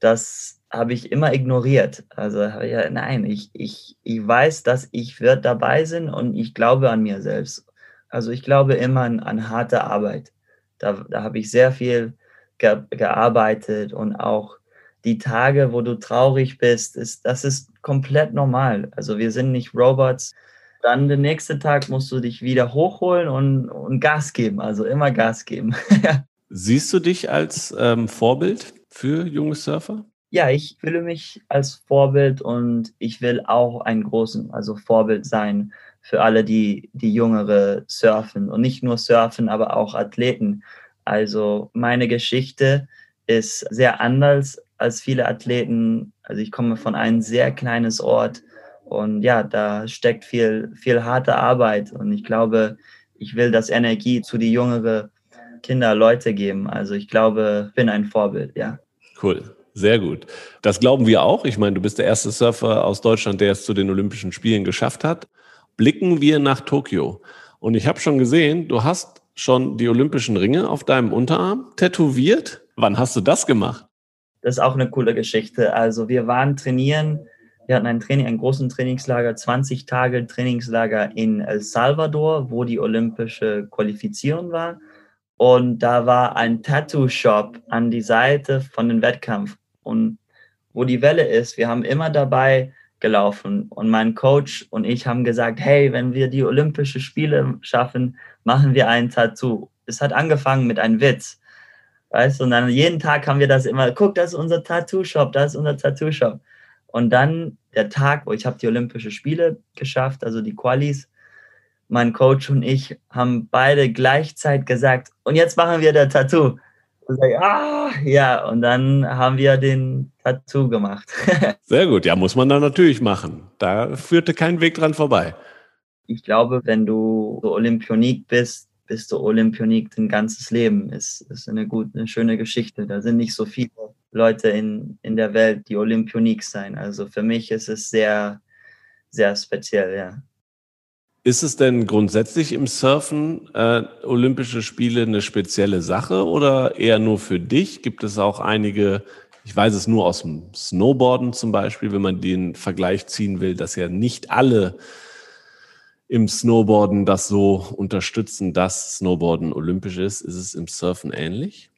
das habe ich immer ignoriert. Also ja, nein, ich, ich, ich weiß, dass ich wird dabei sein und ich glaube an mir selbst. Also ich glaube immer an, an harte Arbeit. Da, da habe ich sehr viel ge gearbeitet und auch die Tage, wo du traurig bist, ist, das ist komplett normal. Also wir sind nicht Robots. Dann den nächsten Tag musst du dich wieder hochholen und, und Gas geben, also immer Gas geben. Siehst du dich als ähm, Vorbild für junge Surfer? Ja, ich fühle mich als Vorbild und ich will auch ein großes, also Vorbild sein für alle, die, die jüngere surfen und nicht nur surfen, aber auch Athleten. Also meine Geschichte ist sehr anders als viele Athleten. Also ich komme von einem sehr kleines Ort und ja, da steckt viel, viel harte Arbeit und ich glaube, ich will das Energie zu die jüngere Kinder, Leute geben. Also ich glaube, ich bin ein Vorbild, ja. Cool. Sehr gut. Das glauben wir auch. Ich meine, du bist der erste Surfer aus Deutschland, der es zu den Olympischen Spielen geschafft hat. Blicken wir nach Tokio. Und ich habe schon gesehen, du hast schon die olympischen Ringe auf deinem Unterarm tätowiert. Wann hast du das gemacht? Das ist auch eine coole Geschichte. Also wir waren trainieren, wir hatten ein Training, ein großen Trainingslager, 20 Tage Trainingslager in El Salvador, wo die olympische Qualifizierung war. Und da war ein Tattoo-Shop an die Seite von dem Wettkampf. Und wo die Welle ist, wir haben immer dabei gelaufen. Und mein Coach und ich haben gesagt, hey, wenn wir die Olympischen Spiele schaffen, machen wir ein Tattoo. Es hat angefangen mit einem Witz. Weißt du, und dann jeden Tag haben wir das immer, guck, das ist unser Tattoo-Shop, das ist unser Tattoo-Shop. Und dann der Tag, wo ich habe die Olympischen Spiele geschafft, also die Qualis, mein Coach und ich haben beide gleichzeitig gesagt, und jetzt machen wir der Tattoo. Und sag, ah, ja, und dann haben wir den Tattoo gemacht. Sehr gut, ja, muss man dann natürlich machen. Da führte kein Weg dran vorbei. Ich glaube, wenn du Olympionik bist, bist du Olympionik dein ganzes Leben. Ist, ist eine gute, eine schöne Geschichte. Da sind nicht so viele Leute in, in der Welt, die Olympionik sein. Also für mich ist es sehr, sehr speziell, ja. Ist es denn grundsätzlich im Surfen äh, Olympische Spiele eine spezielle Sache oder eher nur für dich? Gibt es auch einige, ich weiß es nur aus dem Snowboarden zum Beispiel, wenn man den Vergleich ziehen will, dass ja nicht alle im Snowboarden das so unterstützen, dass Snowboarden olympisch ist. Ist es im Surfen ähnlich?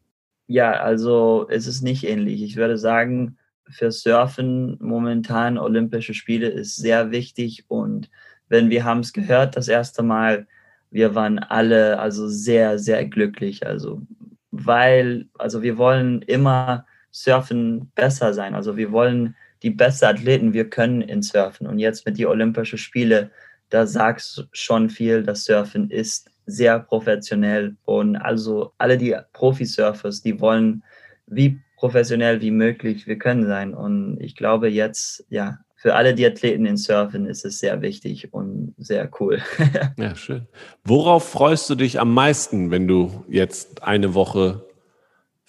Ja, also es ist nicht ähnlich. Ich würde sagen, für Surfen momentan Olympische Spiele ist sehr wichtig und wenn wir haben es gehört das erste Mal, wir waren alle also sehr, sehr glücklich. Also weil, also wir wollen immer Surfen besser sein. Also wir wollen die besten Athleten, wir können in Surfen. Und jetzt mit den Olympischen Spielen, da sagst schon viel, das Surfen ist sehr professionell. Und also alle die Profisurfers, die wollen wie professionell wie möglich wir können sein. Und ich glaube jetzt, ja, für alle die Athleten in Surfen ist es sehr wichtig und sehr cool. ja, schön. Worauf freust du dich am meisten, wenn du jetzt eine Woche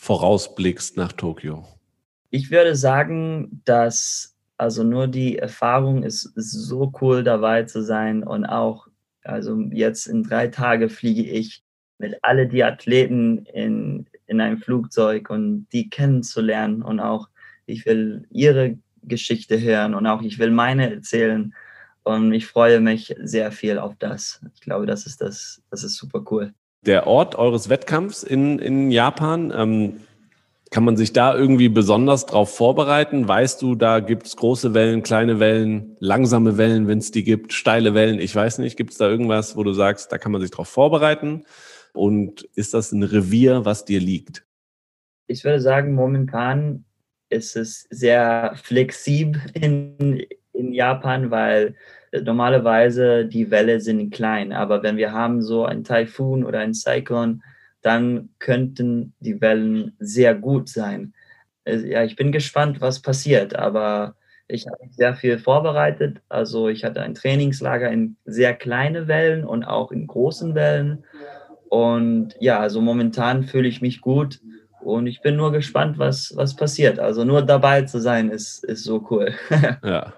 vorausblickst nach Tokio? Ich würde sagen, dass also nur die Erfahrung ist, ist so cool dabei zu sein und auch, also jetzt in drei Tagen fliege ich mit alle die Athleten in, in ein Flugzeug und die kennenzulernen und auch ich will ihre Geschichte hören und auch ich will meine erzählen. Und ich freue mich sehr viel auf das. Ich glaube, das ist das, das ist super cool. Der Ort eures Wettkampfs in, in Japan, ähm, kann man sich da irgendwie besonders drauf vorbereiten? Weißt du, da gibt es große Wellen, kleine Wellen, langsame Wellen, wenn es die gibt, steile Wellen, ich weiß nicht. Gibt es da irgendwas, wo du sagst, da kann man sich drauf vorbereiten? Und ist das ein Revier, was dir liegt? Ich würde sagen, momentan ist es sehr flexibel in, in Japan, weil normalerweise die Welle sind klein. Aber wenn wir haben so einen Taifun oder einen Cyclone, dann könnten die Wellen sehr gut sein. Ja, ich bin gespannt, was passiert, aber ich habe sehr viel vorbereitet. Also ich hatte ein Trainingslager in sehr kleine Wellen und auch in großen Wellen. Und ja, also momentan fühle ich mich gut und ich bin nur gespannt, was, was passiert. Also nur dabei zu sein, ist, ist so cool. ja.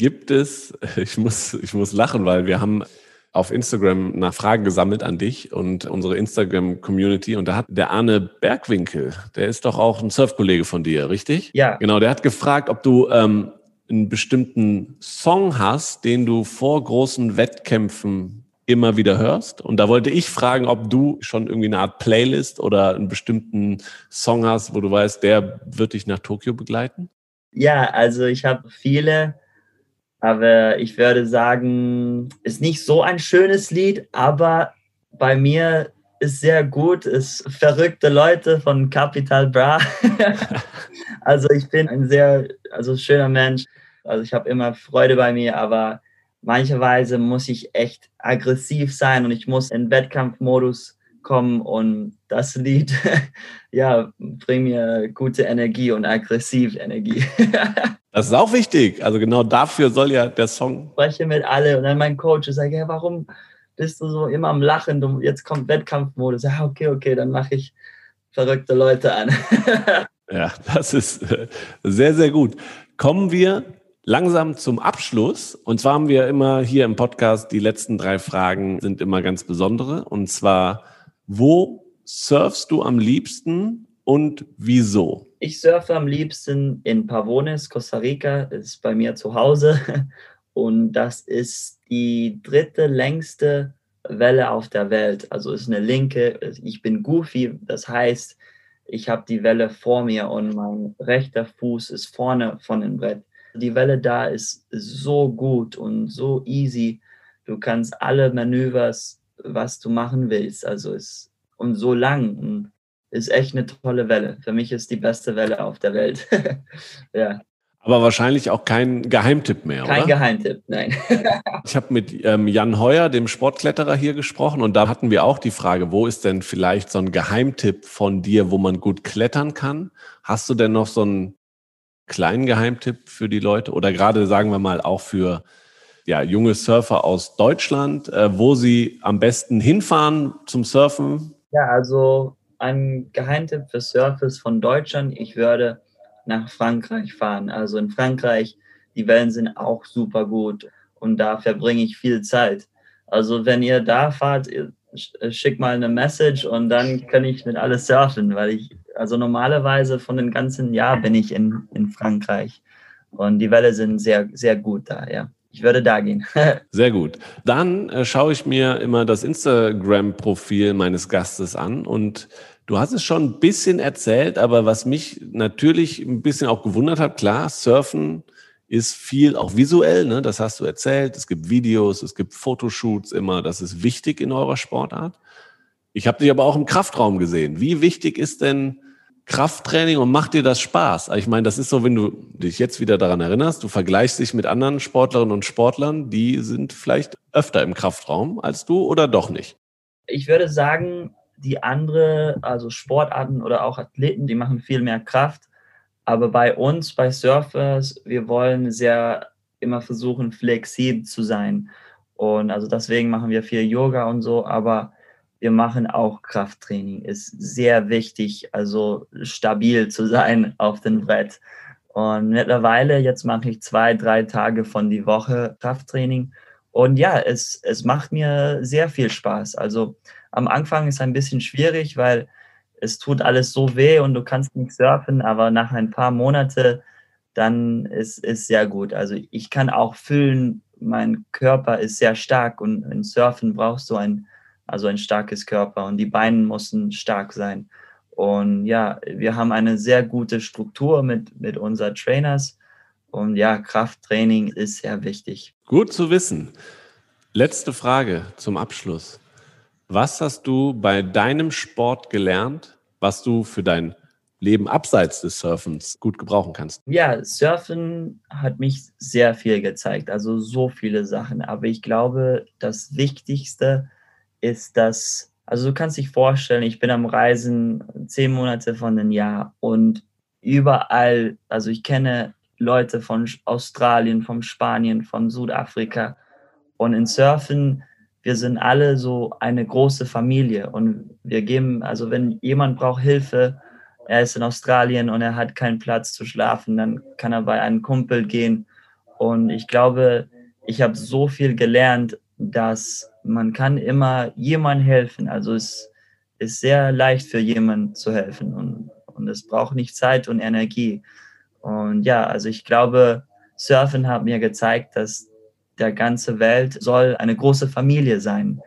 Gibt es, ich muss, ich muss lachen, weil wir haben auf Instagram nach Fragen gesammelt an dich und unsere Instagram-Community. Und da hat der Arne Bergwinkel, der ist doch auch ein Surfkollege von dir, richtig? Ja. Genau, der hat gefragt, ob du ähm, einen bestimmten Song hast, den du vor großen Wettkämpfen immer wieder hörst. Und da wollte ich fragen, ob du schon irgendwie eine Art Playlist oder einen bestimmten Song hast, wo du weißt, der wird dich nach Tokio begleiten? Ja, also ich habe viele, aber ich würde sagen, ist nicht so ein schönes Lied, aber bei mir ist sehr gut, ist verrückte Leute von Capital Bra. also ich bin ein sehr also schöner Mensch. Also ich habe immer Freude bei mir, aber mancherweise muss ich echt aggressiv sein und ich muss in Wettkampfmodus kommen und das Lied ja bringt mir gute Energie und aggressiv Energie. das ist auch wichtig. Also genau dafür soll ja der Song. Ich spreche mit alle und dann mein Coach sagt, ja, warum bist du so immer am Lachen? Du, jetzt kommt Wettkampfmodus. Ja, okay, okay, dann mache ich verrückte Leute an. ja, das ist sehr, sehr gut. Kommen wir langsam zum Abschluss. Und zwar haben wir immer hier im Podcast, die letzten drei Fragen sind immer ganz besondere. Und zwar, wo surfst du am liebsten und wieso? Ich surfe am liebsten in Pavones, Costa Rica, ist bei mir zu Hause. Und das ist die dritte längste Welle auf der Welt. Also ist eine linke, ich bin goofy, das heißt, ich habe die Welle vor mir und mein rechter Fuß ist vorne von dem Brett. Die Welle da ist so gut und so easy. Du kannst alle Manövers, was du machen willst. Also ist und so lang und ist echt eine tolle Welle. Für mich ist die beste Welle auf der Welt. ja. Aber wahrscheinlich auch kein Geheimtipp mehr, kein oder? Geheimtipp, nein. ich habe mit ähm, Jan Heuer, dem Sportkletterer, hier gesprochen und da hatten wir auch die Frage, wo ist denn vielleicht so ein Geheimtipp von dir, wo man gut klettern kann? Hast du denn noch so einen kleinen Geheimtipp für die Leute oder gerade sagen wir mal auch für ja, junge Surfer aus Deutschland, äh, wo sie am besten hinfahren zum Surfen? Ja, also ein Geheimtipp für Surfers von Deutschland, ich würde nach Frankreich fahren. Also in Frankreich, die Wellen sind auch super gut und da verbringe ich viel Zeit. Also wenn ihr da fahrt, schickt mal eine Message und dann kann ich mit alles surfen, weil ich also normalerweise von dem ganzen Jahr bin ich in, in Frankreich. Und die Welle sind sehr, sehr gut da, ja. Ich würde da gehen. Sehr gut. Dann äh, schaue ich mir immer das Instagram-Profil meines Gastes an und du hast es schon ein bisschen erzählt, aber was mich natürlich ein bisschen auch gewundert hat, klar, Surfen ist viel auch visuell, ne? das hast du erzählt. Es gibt Videos, es gibt Fotoshoots immer, das ist wichtig in eurer Sportart. Ich habe dich aber auch im Kraftraum gesehen. Wie wichtig ist denn Krafttraining und macht dir das Spaß? Ich meine, das ist so, wenn du dich jetzt wieder daran erinnerst, du vergleichst dich mit anderen Sportlerinnen und Sportlern, die sind vielleicht öfter im Kraftraum als du oder doch nicht? Ich würde sagen, die andere, also Sportarten oder auch Athleten, die machen viel mehr Kraft. Aber bei uns, bei Surfers, wir wollen sehr immer versuchen, flexibel zu sein. Und also deswegen machen wir viel Yoga und so, aber wir machen auch Krafttraining. Ist sehr wichtig, also stabil zu sein auf dem Brett. Und mittlerweile, jetzt mache ich zwei, drei Tage von die Woche Krafttraining. Und ja, es, es macht mir sehr viel Spaß. Also am Anfang ist ein bisschen schwierig, weil es tut alles so weh und du kannst nicht surfen, aber nach ein paar Monaten, dann ist es sehr gut. Also ich kann auch fühlen, mein Körper ist sehr stark und im Surfen brauchst du ein also ein starkes Körper und die Beine müssen stark sein. Und ja, wir haben eine sehr gute Struktur mit, mit unseren Trainers. Und ja, Krafttraining ist sehr wichtig. Gut zu wissen. Letzte Frage zum Abschluss. Was hast du bei deinem Sport gelernt, was du für dein Leben abseits des Surfens gut gebrauchen kannst? Ja, Surfen hat mich sehr viel gezeigt, also so viele Sachen. Aber ich glaube, das Wichtigste ist, ist das, also du kannst dich vorstellen, ich bin am Reisen zehn Monate von einem Jahr und überall, also ich kenne Leute von Australien, von Spanien, von Südafrika und in Surfen, wir sind alle so eine große Familie und wir geben, also wenn jemand braucht Hilfe, er ist in Australien und er hat keinen Platz zu schlafen, dann kann er bei einem Kumpel gehen und ich glaube, ich habe so viel gelernt, dass man kann immer jemandem helfen. Also es ist sehr leicht für jemanden zu helfen und, und es braucht nicht Zeit und Energie. Und ja, also ich glaube, Surfen hat mir gezeigt, dass der ganze Welt soll eine große Familie sein.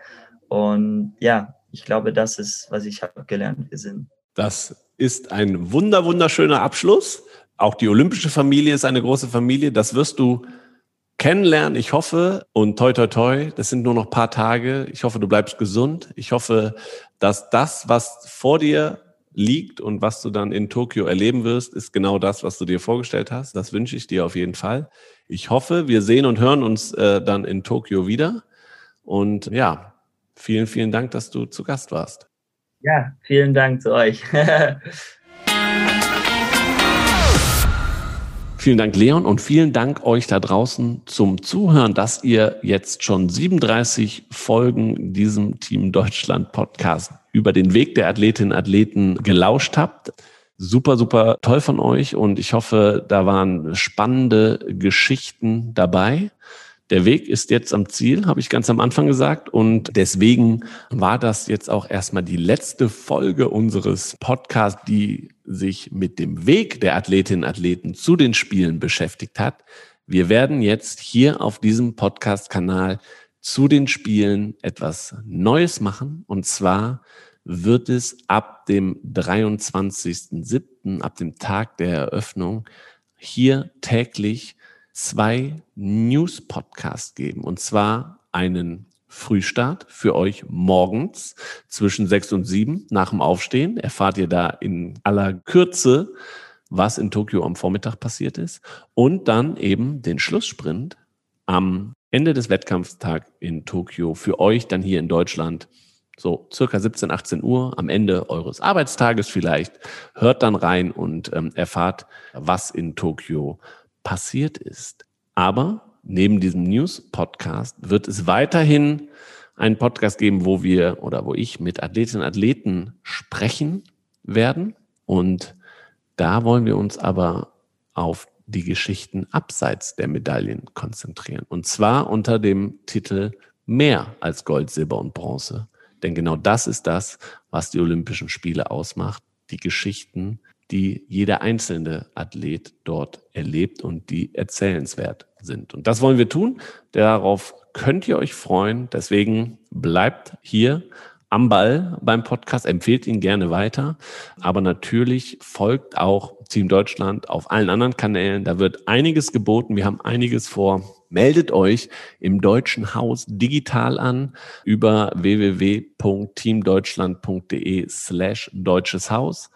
Und ja, ich glaube, das ist, was ich habe gelernt. Wir sind. Das ist ein wunder, wunderschöner Abschluss. Auch die olympische Familie ist eine große Familie. Das wirst du kennenlernen. Ich hoffe und toi toi toi, das sind nur noch paar Tage. Ich hoffe, du bleibst gesund. Ich hoffe, dass das, was vor dir liegt und was du dann in Tokio erleben wirst, ist genau das, was du dir vorgestellt hast. Das wünsche ich dir auf jeden Fall. Ich hoffe, wir sehen und hören uns äh, dann in Tokio wieder. Und ja, vielen, vielen Dank, dass du zu Gast warst. Ja, vielen Dank zu euch. Vielen Dank, Leon, und vielen Dank euch da draußen zum Zuhören, dass ihr jetzt schon 37 Folgen diesem Team Deutschland Podcast über den Weg der Athletinnen und Athleten gelauscht habt. Super, super toll von euch und ich hoffe, da waren spannende Geschichten dabei. Der Weg ist jetzt am Ziel, habe ich ganz am Anfang gesagt. Und deswegen war das jetzt auch erstmal die letzte Folge unseres Podcasts, die sich mit dem Weg der Athletinnen und Athleten zu den Spielen beschäftigt hat. Wir werden jetzt hier auf diesem Podcast-Kanal zu den Spielen etwas Neues machen. Und zwar wird es ab dem 23.07., ab dem Tag der Eröffnung, hier täglich zwei News-Podcasts geben. Und zwar einen Frühstart für euch morgens zwischen sechs und sieben nach dem Aufstehen. Erfahrt ihr da in aller Kürze, was in Tokio am Vormittag passiert ist. Und dann eben den Schlusssprint am Ende des Wettkampftags in Tokio für euch dann hier in Deutschland. So circa 17, 18 Uhr am Ende eures Arbeitstages vielleicht. Hört dann rein und ähm, erfahrt, was in Tokio passiert ist. Aber neben diesem News-Podcast wird es weiterhin einen Podcast geben, wo wir oder wo ich mit Athletinnen und Athleten sprechen werden. Und da wollen wir uns aber auf die Geschichten abseits der Medaillen konzentrieren. Und zwar unter dem Titel Mehr als Gold, Silber und Bronze. Denn genau das ist das, was die Olympischen Spiele ausmacht. Die Geschichten, die jeder einzelne Athlet dort erlebt und die erzählenswert sind. Und das wollen wir tun. Darauf könnt ihr euch freuen. Deswegen bleibt hier am Ball beim Podcast, empfehlt ihn gerne weiter. Aber natürlich folgt auch Team Deutschland auf allen anderen Kanälen. Da wird einiges geboten. Wir haben einiges vor. Meldet euch im Deutschen Haus digital an über www.teamdeutschland.de slash deutsches Haus.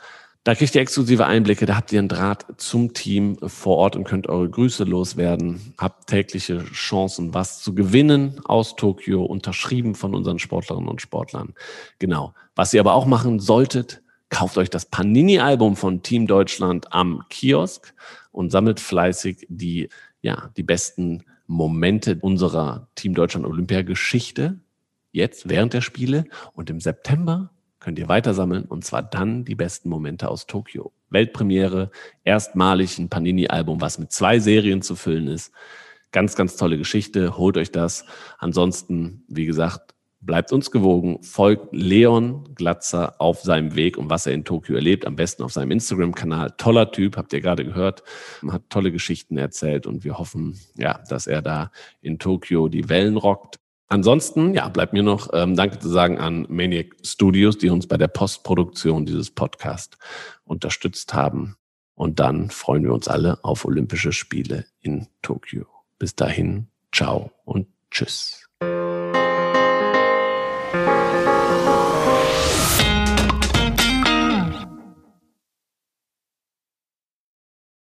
Da kriegt ihr exklusive Einblicke, da habt ihr einen Draht zum Team vor Ort und könnt eure Grüße loswerden. Habt tägliche Chancen, was zu gewinnen aus Tokio, unterschrieben von unseren Sportlerinnen und Sportlern. Genau. Was ihr aber auch machen solltet, kauft euch das Panini-Album von Team Deutschland am Kiosk und sammelt fleißig die, ja, die besten Momente unserer Team Deutschland Olympia-Geschichte. Jetzt während der Spiele und im September könnt ihr weiter sammeln und zwar dann die besten Momente aus Tokio. Weltpremiere, erstmalig ein Panini-Album, was mit zwei Serien zu füllen ist. Ganz, ganz tolle Geschichte. Holt euch das. Ansonsten, wie gesagt, bleibt uns gewogen. Folgt Leon Glatzer auf seinem Weg und was er in Tokio erlebt. Am besten auf seinem Instagram-Kanal. Toller Typ, habt ihr gerade gehört. Hat tolle Geschichten erzählt und wir hoffen, ja, dass er da in Tokio die Wellen rockt. Ansonsten, ja, bleibt mir noch ähm, Danke zu sagen an Maniac Studios, die uns bei der Postproduktion dieses Podcast unterstützt haben. Und dann freuen wir uns alle auf Olympische Spiele in Tokio. Bis dahin, ciao und tschüss.